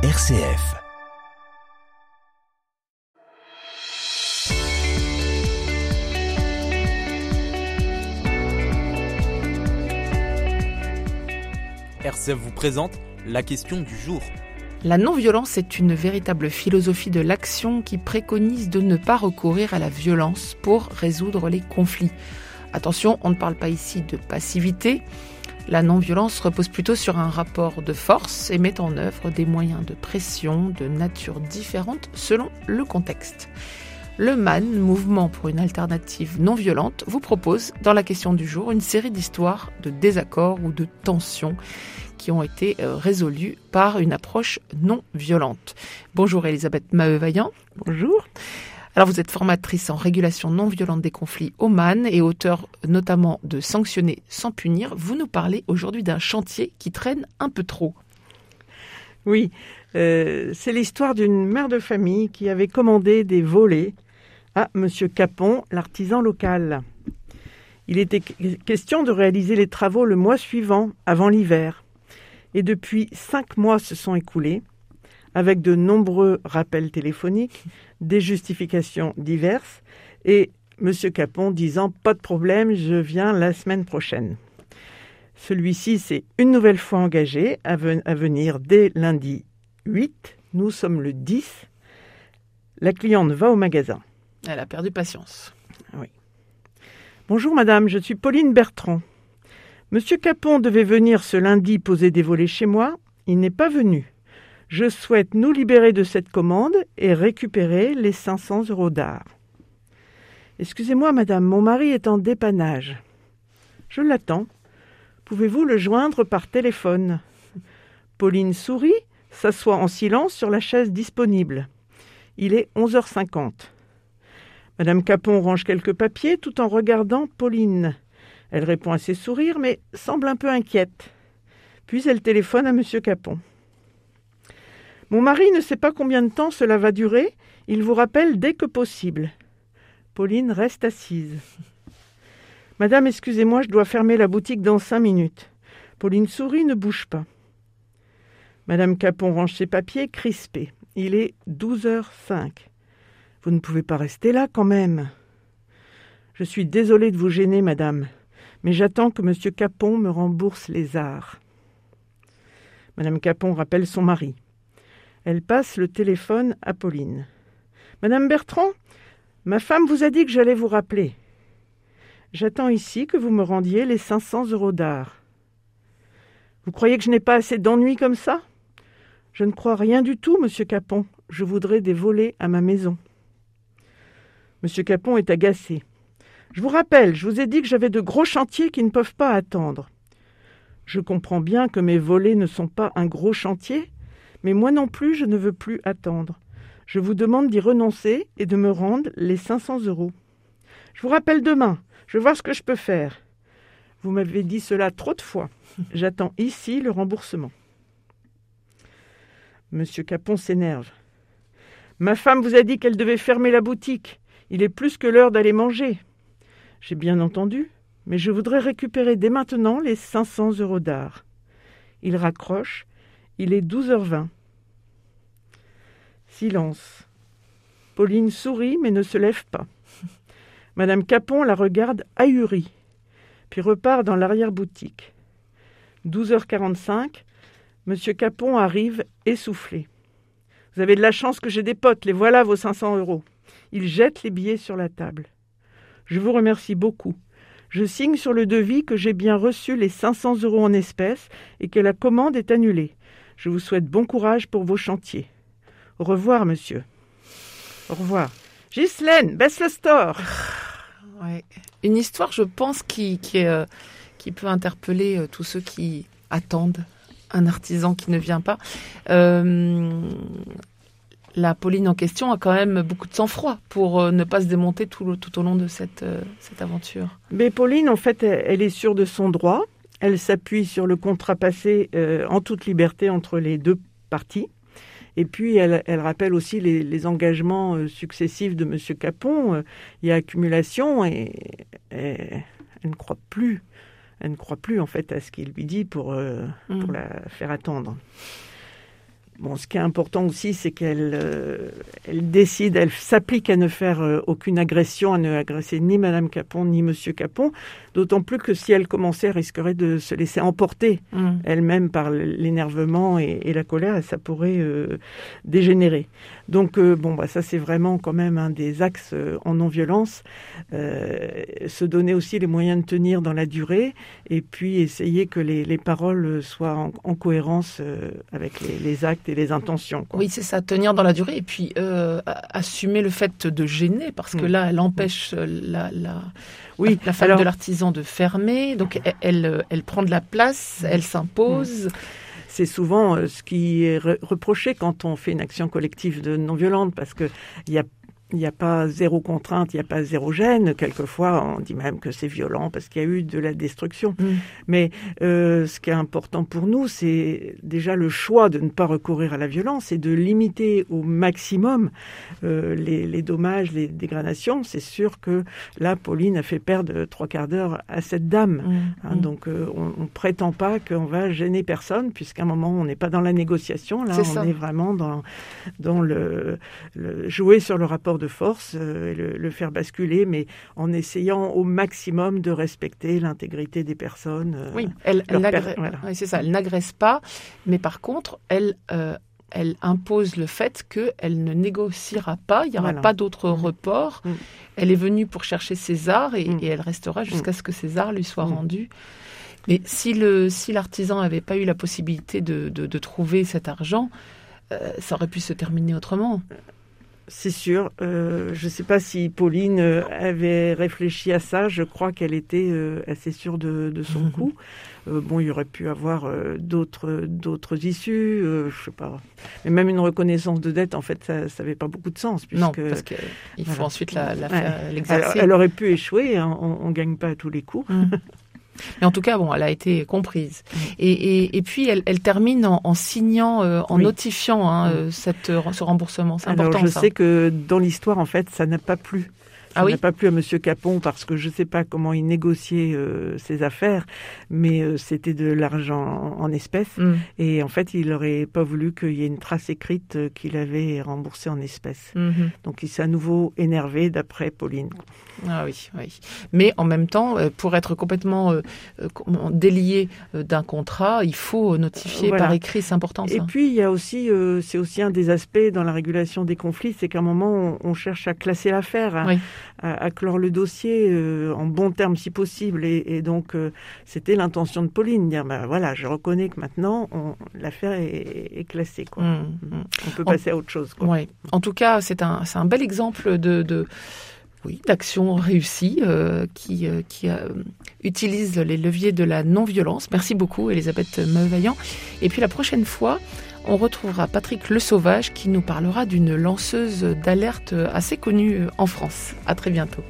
RCF. RCF vous présente la question du jour. La non-violence est une véritable philosophie de l'action qui préconise de ne pas recourir à la violence pour résoudre les conflits. Attention, on ne parle pas ici de passivité. La non-violence repose plutôt sur un rapport de force et met en œuvre des moyens de pression de nature différente selon le contexte. Le MAN, Mouvement pour une alternative non violente, vous propose dans la question du jour une série d'histoires de désaccords ou de tensions qui ont été euh, résolues par une approche non violente. Bonjour Elisabeth Maheu-Vaillant. Bonjour. Alors vous êtes formatrice en régulation non violente des conflits au MAN et auteur notamment de Sanctionner sans punir. Vous nous parlez aujourd'hui d'un chantier qui traîne un peu trop. Oui, euh, c'est l'histoire d'une mère de famille qui avait commandé des volets à Monsieur Capon, l'artisan local. Il était question de réaliser les travaux le mois suivant, avant l'hiver. Et depuis cinq mois se sont écoulés, avec de nombreux rappels téléphoniques, des justifications diverses, et M. Capon disant Pas de problème, je viens la semaine prochaine. Celui-ci s'est une nouvelle fois engagé à, à venir dès lundi 8. Nous sommes le 10. La cliente va au magasin. Elle a perdu patience. Oui. Bonjour madame, je suis Pauline Bertrand. Monsieur Capon devait venir ce lundi poser des volets chez moi. Il n'est pas venu. Je souhaite nous libérer de cette commande et récupérer les 500 euros d'art. Excusez-moi, madame, mon mari est en dépannage. Je l'attends. Pouvez-vous le joindre par téléphone? Pauline sourit, s'assoit en silence sur la chaise disponible. Il est 11h50. Madame Capon range quelques papiers tout en regardant Pauline. Elle répond à ses sourires, mais semble un peu inquiète. Puis elle téléphone à Monsieur Capon. Mon mari ne sait pas combien de temps cela va durer. Il vous rappelle dès que possible. Pauline reste assise. Madame, excusez-moi, je dois fermer la boutique dans cinq minutes. Pauline sourit, ne bouge pas. Madame Capon range ses papiers, crispée. Il est douze heures cinq. Vous ne pouvez pas rester là quand même. Je suis désolée de vous gêner, madame, mais j'attends que monsieur Capon me rembourse les arts. Madame Capon rappelle son mari. Elle passe le téléphone à Pauline. Madame Bertrand, ma femme vous a dit que j'allais vous rappeler. J'attends ici que vous me rendiez les 500 euros d'art. Vous croyez que je n'ai pas assez d'ennuis comme ça? Je ne crois rien du tout, monsieur Capon. Je voudrais des volets à ma maison. Monsieur Capon est agacé. Je vous rappelle, je vous ai dit que j'avais de gros chantiers qui ne peuvent pas attendre. Je comprends bien que mes volets ne sont pas un gros chantier, mais moi non plus je ne veux plus attendre. Je vous demande d'y renoncer et de me rendre les 500 euros. Je vous rappelle demain, je vais voir ce que je peux faire. Vous m'avez dit cela trop de fois. J'attends ici le remboursement. Monsieur Capon s'énerve. Ma femme vous a dit qu'elle devait fermer la boutique. Il est plus que l'heure d'aller manger. J'ai bien entendu, mais je voudrais récupérer dès maintenant les 500 euros d'art. Il raccroche. Il est 12h20. Silence. Pauline sourit mais ne se lève pas. Madame Capon la regarde ahurie, puis repart dans l'arrière-boutique. 12h45, Monsieur Capon arrive essoufflé. Vous avez de la chance que j'ai des potes, les voilà vos 500 euros. Il jette les billets sur la table. Je vous remercie beaucoup. Je signe sur le devis que j'ai bien reçu les 500 euros en espèces et que la commande est annulée. Je vous souhaite bon courage pour vos chantiers. Au revoir, monsieur. Au revoir. Ghislaine, baisse le store. Ouais. Une histoire, je pense, qui, qui, euh, qui peut interpeller euh, tous ceux qui attendent un artisan qui ne vient pas. Euh, la Pauline en question a quand même beaucoup de sang-froid pour ne pas se démonter tout, tout au long de cette, cette aventure. Mais Pauline, en fait, elle est sûre de son droit. Elle s'appuie sur le contrat passé euh, en toute liberté entre les deux parties. Et puis, elle, elle rappelle aussi les, les engagements euh, successifs de M. Capon. Il y a accumulation et, et elle ne croit plus. Elle ne croit plus, en fait, à ce qu'il lui dit pour, euh, Mm. pour la faire attendre. Bon, ce qui est important aussi, c'est qu'elle euh, elle décide, elle s'applique à ne faire euh, aucune agression, à ne agresser ni Madame Capon ni Monsieur Capon, d'autant plus que si elle commençait, elle risquerait de se laisser emporter Mm. elle-même par l'énervement et, et la colère, et ça pourrait euh, dégénérer. Donc, bon, bah, ça c'est vraiment quand même un des axes en non-violence. Se donner aussi les moyens de tenir dans la durée, et puis essayer que les, les paroles soient en, en cohérence avec les, les actes et les intentions. quoi. Oui, c'est ça, tenir dans la durée et puis euh, assumer le fait de gêner parce que Mm. là, elle empêche euh, la, la, Oui, la femme alors- de l'artisan de fermer. Donc, elle, elle, euh, elle prend de la place, elle s'impose. c'est souvent ce qui est re- reproché quand on fait une action collective de non-violente, parce que il y a il n'y a pas zéro contrainte, il n'y a pas zéro gêne. Quelquefois, on dit même que c'est violent parce qu'il y a eu de la destruction. Mm. Mais euh, ce qui est important pour nous, c'est déjà le choix de ne pas recourir à la violence et de limiter au maximum euh, les, les dommages, les dégradations. C'est sûr que là, Pauline a fait perdre trois quarts d'heure à cette dame. Mm. Hein, Mm. Donc, euh, on, on prétend pas qu'on va gêner personne, puisqu'à un moment, on n'est pas dans la négociation. Là, on ça. est vraiment dans, dans le, le jouer sur le rapport de force, euh, et le, le faire basculer, mais en essayant au maximum de respecter l'intégrité des personnes. euh, Oui, elle, per- voilà. oui, c'est ça. Elle n'agresse pas, mais par contre, elle, euh, elle impose le fait qu'elle ne négociera pas. Il n'y aura Voilà. pas d'autre Mm. report. Mm. Elle est venue pour chercher César et, Mm. et elle restera jusqu'à ce que César lui soit Mm. rendu. Mais si le si l'artisan n'avait pas eu la possibilité de, de, de trouver cet argent, euh, ça aurait pu se terminer autrement. C'est sûr. Euh, je ne sais pas si Pauline euh, avait réfléchi à ça. Je crois qu'elle était euh, assez sûre de, de son coup. Euh, bon, il y aurait pu avoir d'autres d'autres issues. Euh, je sais pas. Mais même une reconnaissance de dette, en fait, ça n'avait pas beaucoup de sens puisque non, parce qu'il faut ensuite la, la Ouais. faire- l'exercer. elle aurait pu échouer. hein. On, ne gagne pas à tous les coups. Mm. Mais en tout cas, bon, elle a été comprise. Et, et, et puis, elle, elle termine en, en signant, euh, en Oui. notifiant hein, euh, cette, euh, ce remboursement. C'est Alors, important, je ça. sais que dans l'histoire, en fait, ça n'a pas plu. Ça Ah oui n'a pas plu à Monsieur Capon parce que je ne sais pas comment il négociait euh, ses affaires, mais euh, c'était de l'argent en, en espèces. Mm. Et en fait, il n'aurait pas voulu qu'il y ait une trace écrite euh, qu'il avait remboursé en espèces. Mhm. Donc, il s'est à nouveau énervé, d'après Pauline. Ah oui, oui. Mais en même temps, pour être complètement délié d'un contrat, il faut notifier Voilà. par écrit. C'est important, Et puis, il y a aussi, c'est aussi un des aspects dans la régulation des conflits, c'est qu'à un moment, on, on cherche à classer l'affaire, à, Oui. À, à clore le dossier euh, en bons termes si possible. Et, et donc, euh, c'était l'intention de Pauline, dire, bah, voilà, je reconnais que maintenant, l'affaire est, est classée. Quoi. Mm, mm. On peut En- passer à autre chose. Quoi. Ouais. En tout cas, c'est un, un bel exemple de, de oui, d'action réussie euh, qui, euh, qui euh, utilise les leviers de la non-violence. Merci beaucoup, Elisabeth Meuvaillant. Et puis la prochaine fois, on retrouvera Patrick Le Sauvage qui nous parlera d'une lanceuse d'alerte assez connue en France. À très bientôt.